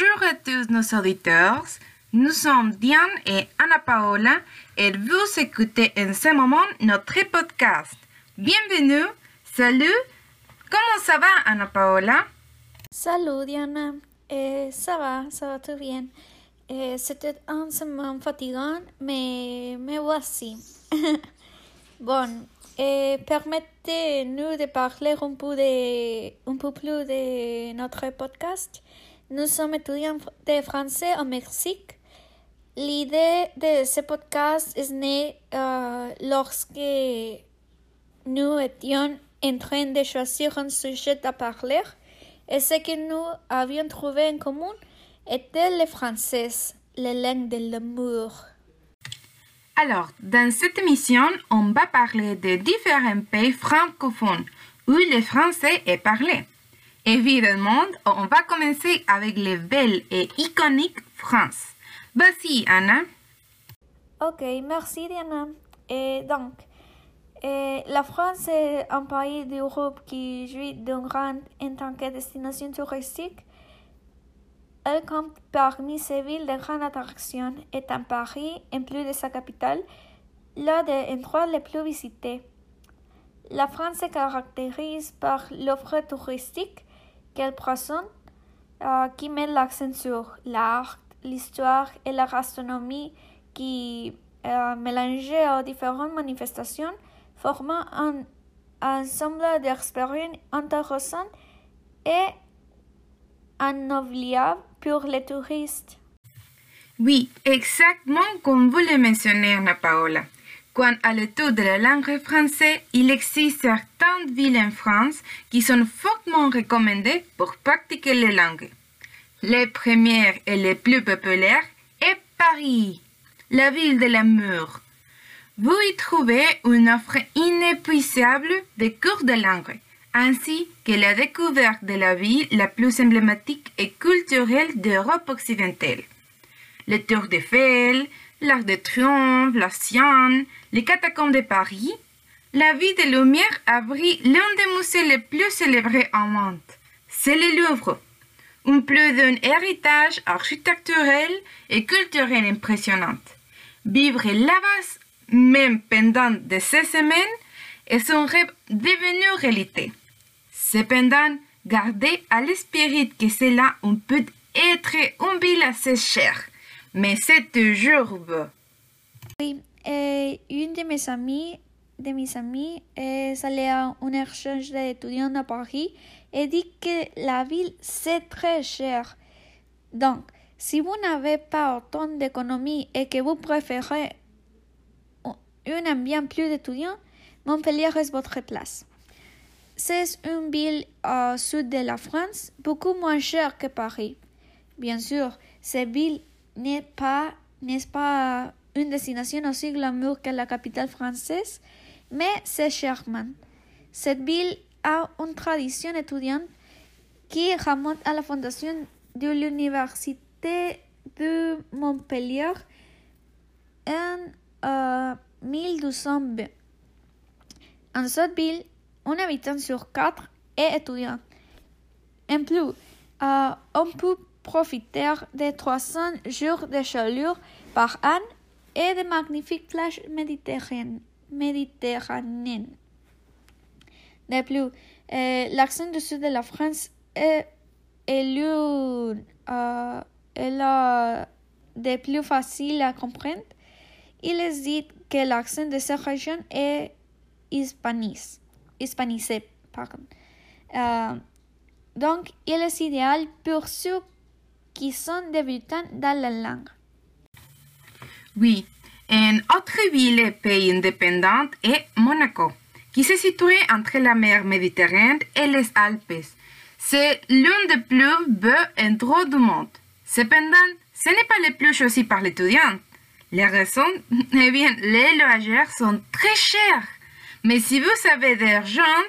Bonjour à tous nos auditeurs. Nous sommes Diane et Anna Paola et vous écoutez en ce moment notre podcast. Bienvenue. Salut. Comment ça va, Anna Paola? Salut Diana, Eh, ça va, ça va tout bien. Eh, C'était un semaine fatigant, mais me voici. bon, eh, permettez-nous de parler un peu, de, un peu plus de notre podcast. Nous sommes étudiants de français au Mexique. L'idée de ce podcast est née euh, lorsque nous étions en train de choisir un sujet à parler et ce que nous avions trouvé en commun était le français, la langue de l'amour. Alors, dans cette émission, on va parler de différents pays francophones où le français est parlé. Évidemment, on va commencer avec le belle et iconique France. Vas-y, Anna. Ok, merci Diana. Et donc, la France est un pays d'Europe qui jouit d'un rang en tant que destination touristique. Elle compte parmi ses villes de grande attraction, étant Paris, en plus de sa capitale, l'un des endroits les plus visités. La France se caractérise par l'offre touristique qu'elle présente, euh, qui met l'accent sur l'art, l'histoire et la gastronomie qui, euh, mélangées aux différentes manifestations, formant un ensemble d'expériences intéressantes et inoubliables pour les touristes. Oui, exactement comme vous le mentionnez, Anna Paola. Quant à l'étude de la langue française, il existe certaines villes en France qui sont fortement recommandées pour pratiquer les langues. Les premières et les plus populaires est Paris, la ville de l'amour. Vous y trouvez une offre inépuisable de cours de langue, ainsi que la découverte de la ville la plus emblématique et culturelle d'Europe occidentale. Le Tour d'Eiffel, l'Arc de Triomphe, la Sienne, les catacombes de Paris, la ville de Lumière abrite l'un des musées les plus célébrés au monde. C'est le Louvre, un plus d'un héritage architecturel et culturel impressionnant. Vivre là-bas, même pendant de ces semaines, est un rêve devenu réalité. Cependant, gardez à l'esprit que cela peut être une ville assez chère, mais c'est toujours beau. Oui, et une de mes amies, de mes amis est allée à un échange d'étudiants à Paris et dit que la ville c'est très cher. Donc, si vous n'avez pas autant d'économie et que vous préférez un ambiance plus d'étudiants, Montpellier est votre place. C'est une ville au sud de la France, beaucoup moins chère que Paris. Bien sûr, cette ville n'est pas, n'est pas une destination aussi glamour que la capitale française, mais c'est charmant. Cette ville a une tradition étudiante qui remonte à la fondation de l'université de Montpellier en euh, 1220. En cette ville, un habitant sur quatre est étudiant. En plus, euh, on peut profiter de 300 jours de chaleur par an et de magnifiques plages méditerranéennes. De plus, euh, l'accent du sud de la France est, est la des plus faciles à comprendre. Il est dit que l'accent de cette région est hispanis, hispanisé. Pardon. Euh, donc, il est idéal pour ceux qui sont débutants dans la langue. Oui, une autre ville et pays indépendant est Monaco, qui se situe entre la mer Méditerranée et les Alpes. C'est l'un des plus beaux endroits du monde. Cependant, ce n'est pas le plus choisi par l'étudiant. Les raisons, eh bien, les loisirs sont très chers. Mais si vous avez de l'argent,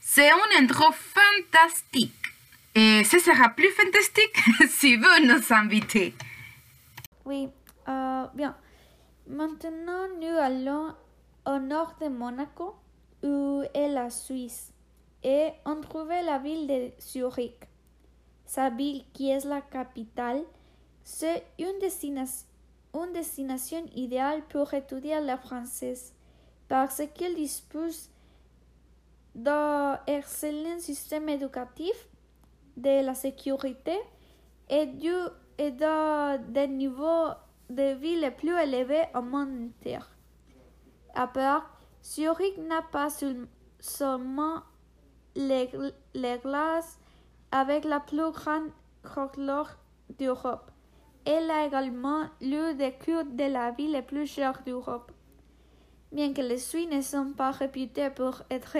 c'est un endroit fantastique. Et ce sera plus fantastique si vous nous invitez. Oui, euh, bien. Maintenant, nous allons au nord de Monaco, où est la Suisse, et on trouve la ville de Zurich. sa ville qui est la capitale, c'est une, destination, une destination idéale pour étudier le français parce qu'il dispose d'un excellent système éducatif, de la sécurité et, du, et de, des niveaux de vie les plus élevés au monde entier. À part, Zurich n'a pas seulement les, les glaces avec la plus grande folklore d'Europe. Elle a également lieu de culte de la ville les plus chère d'Europe. Bien que les Suisses ne sont pas réputés pour être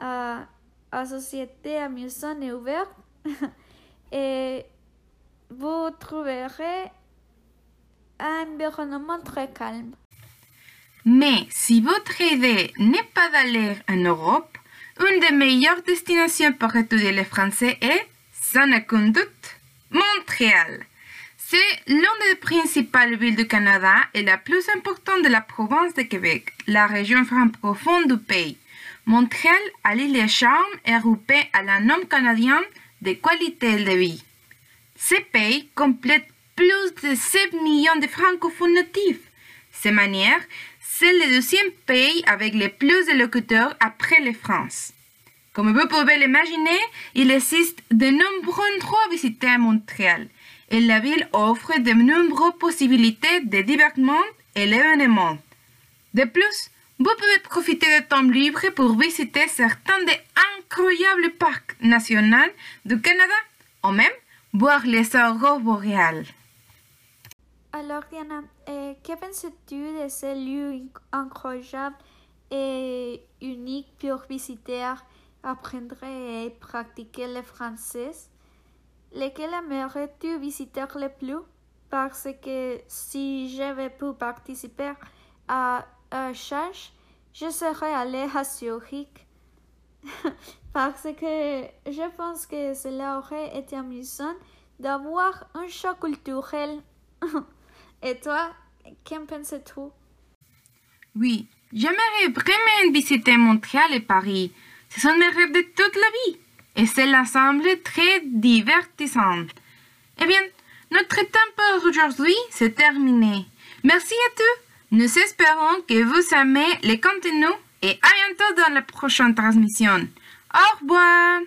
à, à société amusante et ouverte, et vous trouverez un environnement très calme. Mais si votre idée n'est pas d'aller en Europe, une des meilleures destinations pour étudier le français est, sans aucun doute, Montréal. C'est l'une des principales villes du Canada et la plus importante de la province de Québec, la région francophone du pays. Montréal allie les charmes européens à la norme canadienne de qualité de vie. Ce pays complète plus de 7 millions de francophones natifs. De manière, c'est le deuxième pays avec le plus de locuteurs après la France. Comme vous pouvez l'imaginer, il existe de nombreux endroits à visiter à Montréal et la ville offre de nombreuses possibilités de divertissement et d'événements. De plus, vous pouvez profiter de temps libre pour visiter certains des incroyables parcs nationaux du Canada ou même voir les aurores boréales. Alors, Diana, eh, que penses-tu de ce lieu incroyable et unique pour visiter, apprendre et pratiquer le français? Lequel aimerais-tu visiter le plus? Parce que si j'avais pu participer à un charge, je serais allée à Zurich. Parce que je pense que cela aurait été amusant d'avoir un choc culturel. Et toi, qu'en penses-tu? Oui, j'aimerais vraiment visiter Montréal et Paris. Ce sont mes rêves de toute la vie. Et cela semble très divertissant. Eh bien, notre temps pour aujourd'hui s'est terminé. Merci à tous. Nous espérons que vous aimez les contenus et à bientôt dans la prochaine transmission. Au revoir.